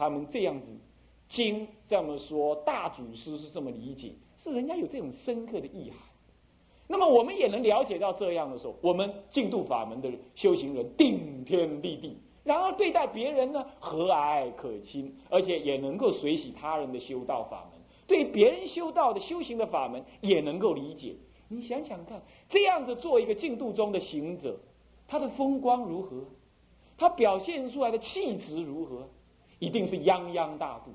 他们这样子经这么说，大祖师是这么理解，是人家有这种深刻的意涵。那么我们也能了解到这样的时候，我们净土法门的修行人顶天立地，然后对待别人呢和蔼可亲，而且也能够随喜他人的修道法门，对别人修道的修行的法门也能够理解。你想想看，这样子做一个净土中的行者，他的风光如何？他表现出来的气质如何？一定是泱泱大度，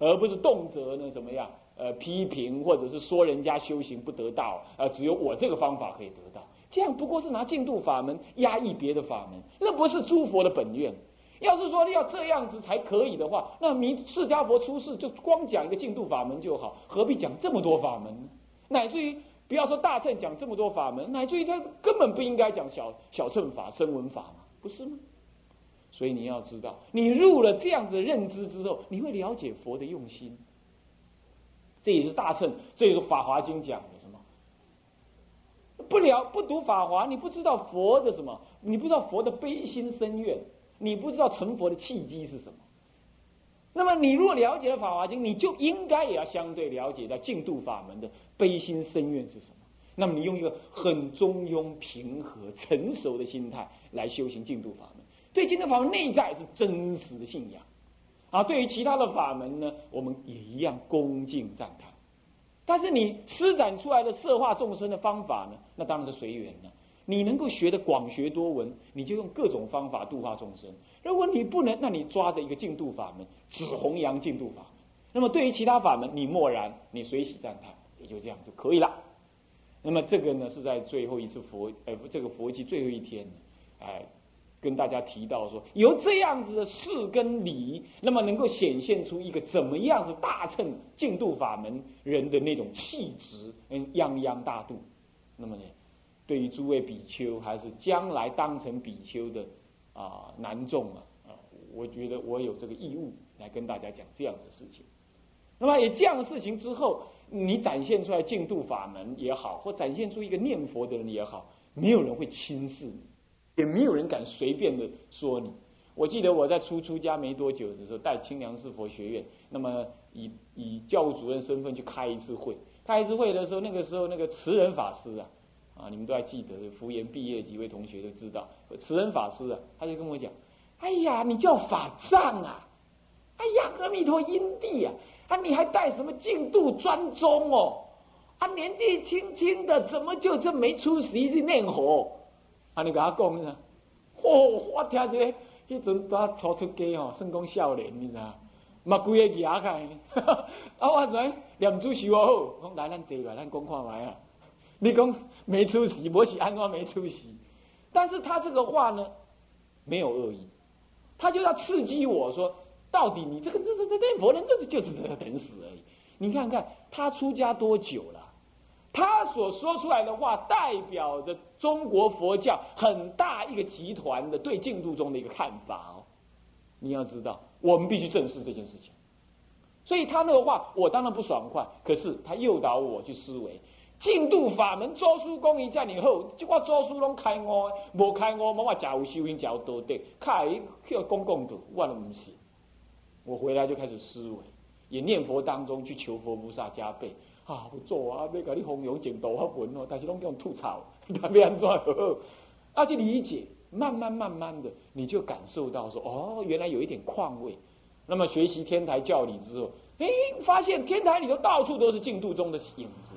而不是动辄呢怎么样？呃，批评或者是说人家修行不得道，呃，只有我这个方法可以得到，这样不过是拿净土法门压抑别的法门，那不是诸佛的本愿。要是说要这样子才可以的话，那弥释迦佛出世就光讲一个净土法门就好，何必讲这么多法门呢？乃至于不要说大乘讲这么多法门，乃至于他根本不应该讲小小乘法、声闻法嘛，不是吗？所以你要知道，你入了这样子的认知之后，你会了解佛的用心。这也是大乘，这也是《法华经》讲的什么？不了不读《法华》，你不知道佛的什么？你不知道佛的悲心深愿，你不知道成佛的契机是什么？那么你若了解了《法华经》，你就应该也要相对了解到净度法门的悲心深愿是什么。那么你用一个很中庸、平和、成熟的心态来修行净度法，对净度法门内在是真实的信仰。啊，对于其他的法门呢，我们也一样恭敬赞叹。但是你施展出来的摄化众生的方法呢，那当然是随缘了。你能够学的广学多闻，你就用各种方法度化众生。如果你不能，那你抓着一个净度法门，只弘扬净度法门。那么对于其他法门，你默然，你随喜赞叹，也就这样就可以了。那么这个呢，是在最后一次佛，呃，这个佛期最后一天，哎。跟大家提到说，有这样子的事跟理，那么能够显现出一个怎么样子大乘净度法门人的那种气质跟泱泱大度。那么呢，对于诸位比丘，还是将来当成比丘的啊男众啊啊，我觉得我有这个义务来跟大家讲这样的事情。那么有这样的事情之后，你展现出来净度法门也好，或展现出一个念佛的人也好，没有人会轻视你。也没有人敢随便的说你。我记得我在初出家没多久的时候，带清凉寺佛学院，那么以以教务主任身份去开一次会。开一次会的时候，那个时候那个慈仁法师啊，啊，你们都还记得，福研毕业几位同学都知道，慈仁法师啊，他就跟我讲：“哎呀，你叫法藏啊！哎呀，阿弥陀因地啊！啊，你还带什么净度专宗哦？啊，年纪轻轻的，怎么就这没出息去念佛？”啊！你甲我讲呢？哦，我听一个，迄阵在初出家吼，算讲少年，你知道？嘛，规个牙开。啊，我知念珠修好，讲来咱坐来，咱讲看卖啊。你讲没出息，我是安怎没出息？但是他这个话呢，没有恶意，他就要刺激我说，到底你这个这这这念佛人，这就是等死而已。你看看他出家多久了？他所说出来的话，代表着中国佛教很大一个集团的对净土中的一个看法哦。你要知道，我们必须正视这件事情。所以他那个话，我当然不爽快。可是他诱导我去思维，净土法门做书公一叫你后，就我做书拢开悟，无开悟，我话假有修行，假有道德，开去公共的，我都不信。我回来就开始思维，也念佛当中去求佛菩萨加倍。啊，不做啊！要甲你弘扬净土法门哦，但是拢用吐槽，他要安怎好？啊，去理解，慢慢慢慢的，你就感受到说，哦，原来有一点况味。那么学习天台教理之后，哎，发现天台里头到处都是净土中的影子。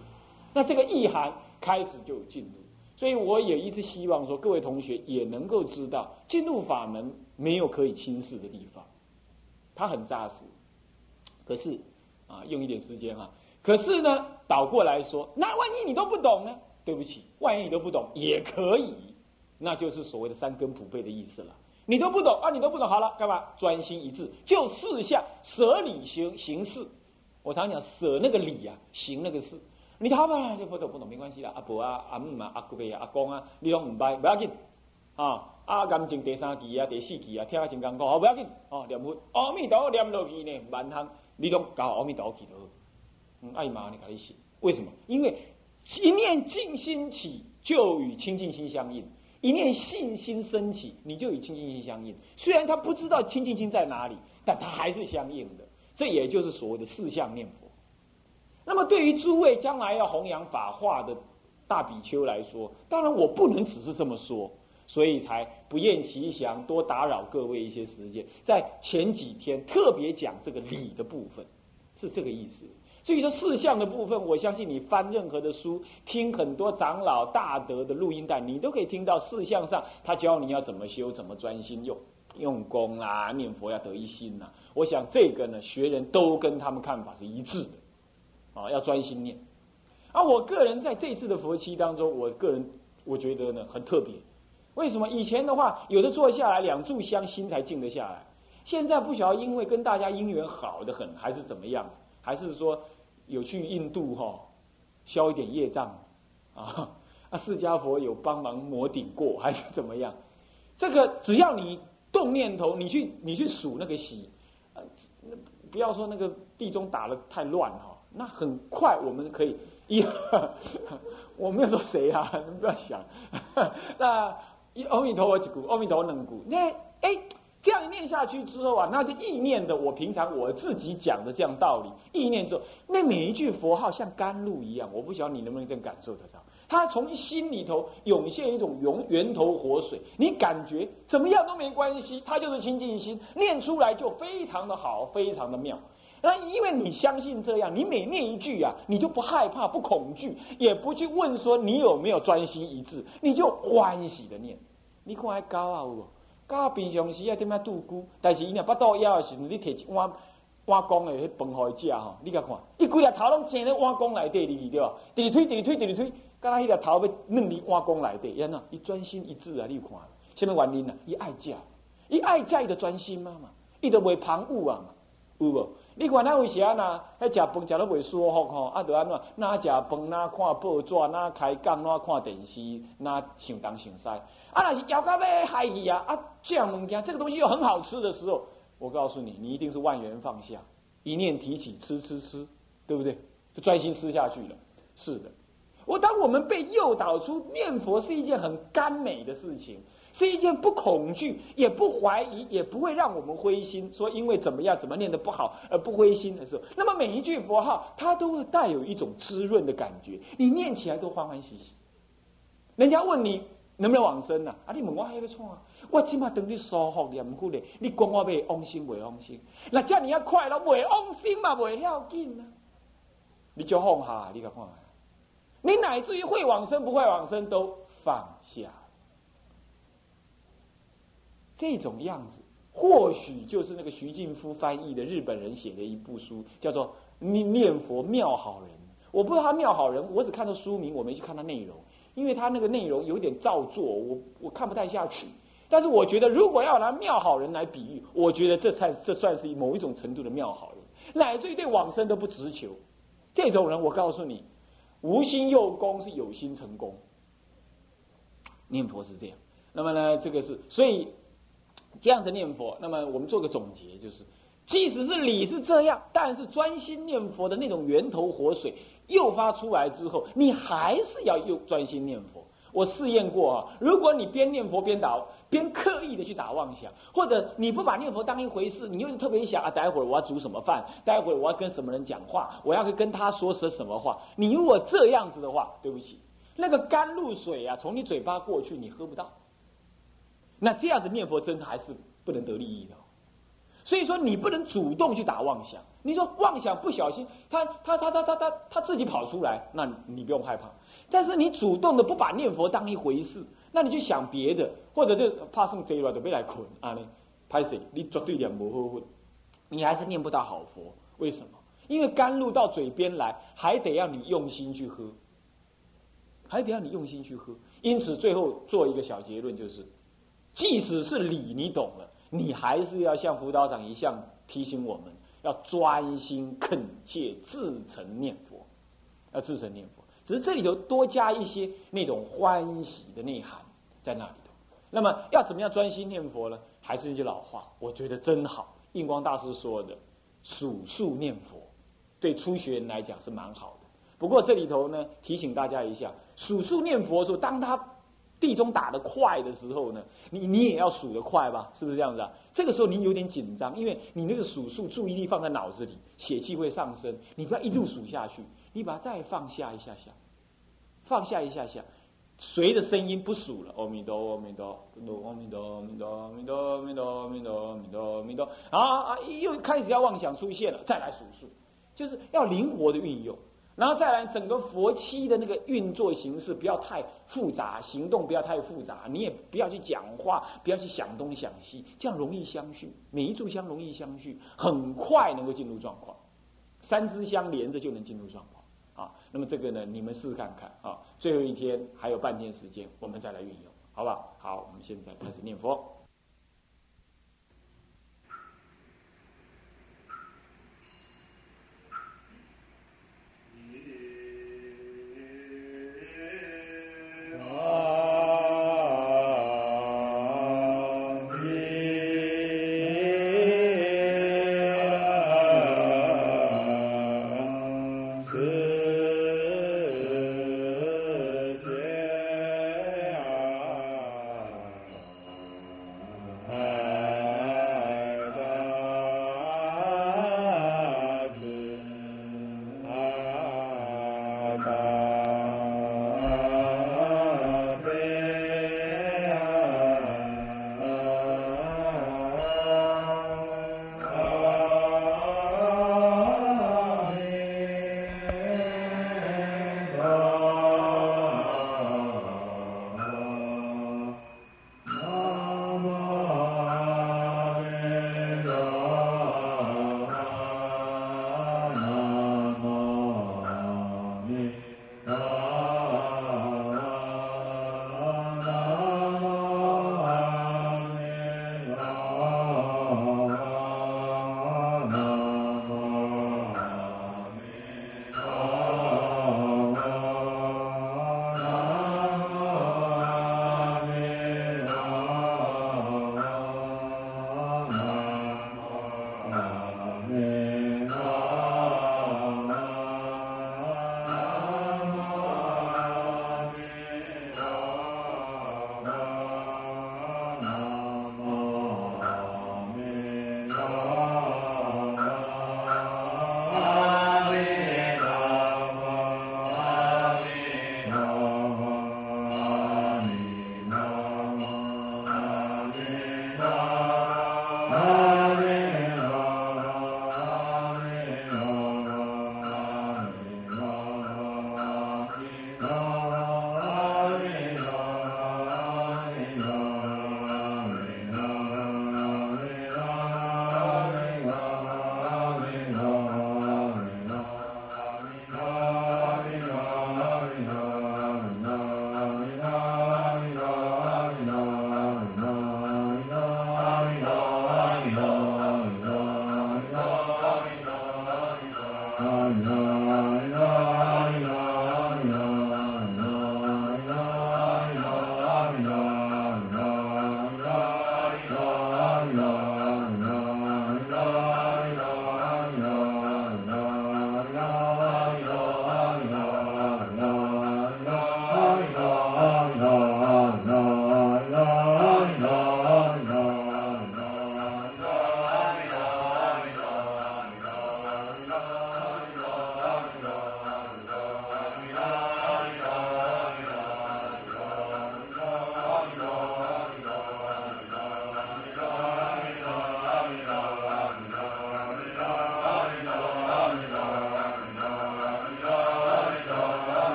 那这个意涵开始就进入，所以我也一直希望说，各位同学也能够知道，进入法门没有可以轻视的地方，它很扎实。可是啊，用一点时间啊。可是呢，倒过来说，那万一你都不懂呢？对不起，万一你都不懂也可以，那就是所谓的三根普被的意思了。你都不懂啊，你都不懂，好了，干嘛？专心一致，就四项舍理行行事。我常讲舍那个理啊，行那个事。你好吧，就不懂不懂没关系啦。阿婆啊，阿姆啊，阿姑伯啊，阿公啊，你拢唔拜，不要紧啊。啊，感情第三期啊，第四期啊，听下真艰苦，好不要紧哦。念佛，阿弥陀念落去呢，万行你拢搞阿弥陀去了。嗯，爱玛你搞一写，为什么？因为一念静心起，就与清净心相应。一念信心升起，你就与清净心相应。虽然他不知道清净心在哪里，但他还是相应的。这也就是所谓的四相念佛。那么对于诸位将来要弘扬法化的大比丘来说，当然我不能只是这么说，所以才不厌其详多打扰各位一些时间，在前几天特别讲这个理的部分，是这个意思。至于说四项的部分，我相信你翻任何的书，听很多长老大德的录音带，你都可以听到四项上他教你要怎么修，怎么专心用用功啊，念佛要得一心呐。我想这个呢，学人都跟他们看法是一致的，啊，要专心念。而我个人在这次的佛期当中，我个人我觉得呢很特别。为什么？以前的话，有的坐下来两炷香，心才静得下来。现在不晓得因为跟大家姻缘好的很，还是怎么样，还是说。有去印度哈，消一点业障，啊，啊，释迦佛有帮忙摩顶过还是怎么样？这个只要你动念头，你去你去数那个喜，呃，不要说那个地中打的太乱哈，那很快我们可以一，我没有说谁啊，你不要想，那一阿弥陀佛一股，阿弥陀佛两股，那哎。这样念下去之后啊，那就意念的我平常我自己讲的这样道理，意念之后，那每一句佛号像甘露一样，我不晓得你能不能这样感受得到，它从心里头涌现一种源源头活水，你感觉怎么样都没关系，它就是清净心，念出来就非常的好，非常的妙。那因为你相信这样，你每念一句啊，你就不害怕、不恐惧，也不去问说你有没有专心一致，你就欢喜的念。你看还高啊，不？到平常时啊，点样度孤，但是伊若腹肚枵的时阵，你摕一碗碗公的迄饭互伊食吼，你甲看，伊规粒头拢生咧碗公内底里对吧？直推直推直推，敢若迄粒头要嫩伫碗公内底，安怎？伊专心一致啊！你有看，什么原因啊？伊爱食，伊爱食伊就专心嘛嘛，伊就袂旁骛啊嘛，有无？你管他有时啊，呐，迄食饭食得袂舒服吼，啊，就安怎？哪食饭哪看报纸，哪开讲哪看电视，哪想东想西。啊，那是咬到要害去啊！啊，这样物件，这个东西又很好吃的时候，我告诉你，你一定是万元放下，一念提起，吃吃吃，对不对？就专心吃下去了。是的，我当我们被诱导出念佛是一件很甘美的事情，是一件不恐惧、也不怀疑、也不会让我们灰心，说因为怎么样怎么念的不好而不灰心的时候，那么每一句佛号，它都会带有一种滋润的感觉，你念起来都欢欢喜喜。人家问你。能不能往生呢？啊，你问我还要创啊？我起码等你舒服念佛咧。你讲我未往生，未往生，那叫你要快乐，未往生嘛，未要紧啊。你就放下，你看看，你乃至于会往生不会往生都放下。这种样子，或许就是那个徐静夫翻译的日本人写的一部书，叫做《念念佛妙好人》。我不知道他妙好人，我只看到书名，我没去看他内容。因为他那个内容有点造作，我我看不太下去。但是我觉得，如果要拿妙好人来比喻，我觉得这才这算是某一种程度的妙好人，乃至于对往生都不执求。这种人，我告诉你，无心用功是有心成功。念佛是这样。那么呢，这个是所以这样子念佛。那么我们做个总结，就是即使是理是这样，但是专心念佛的那种源头活水。诱发出来之后，你还是要又专心念佛。我试验过啊，如果你边念佛边打，边刻意的去打妄想，或者你不把念佛当一回事，你又特别想啊，待会儿我要煮什么饭，待会儿我要跟什么人讲话，我要跟他说些什么话。你如果这样子的话，对不起，那个甘露水啊，从你嘴巴过去，你喝不到。那这样子念佛，真还是不能得利益的。所以说，你不能主动去打妄想。你说妄想不小心，他他他他他他他自己跑出来，那你不用害怕。但是你主动的不把念佛当一回事，那你就想别的，或者就怕剩贼了，就别来困啊！你拍谁？你绝对念不好，你还是念不到好佛。为什么？因为甘露到嘴边来，还得要你用心去喝，还得要你用心去喝。因此，最后做一个小结论，就是，即使是理你懂了。你还是要像辅导长一样提醒我们，要专心恳切自诚念佛，要自诚念佛。只是这里头多加一些那种欢喜的内涵在那里头。那么要怎么样专心念佛呢？还是那句老话，我觉得真好。印光大师说的“数数念佛”，对初学人来讲是蛮好的。不过这里头呢，提醒大家一下，数数念佛的时候，当他地中打得快的时候呢，你你也要数得快吧？是不是这样子啊？这个时候你有点紧张，因为你那个数数注意力放在脑子里，血气会上升，你不要一路数下去，你把它再放下一下下，放下一下下，随着声音不数了，阿弥陀，阿弥陀，阿弥陀，阿弥陀，阿弥陀，阿弥陀，阿弥陀，阿弥陀，阿弥陀，啊啊！又开始要妄想出现了，再来数数，就是要灵活的运用。然后再来，整个佛七的那个运作形式不要太复杂，行动不要太复杂，你也不要去讲话，不要去想东想西，这样容易相续。每一炷香容易相续，很快能够进入状况，三支香连着就能进入状况啊。那么这个呢，你们试试看看啊。最后一天还有半天时间，我们再来运用，好不好？好，我们现在开始念佛。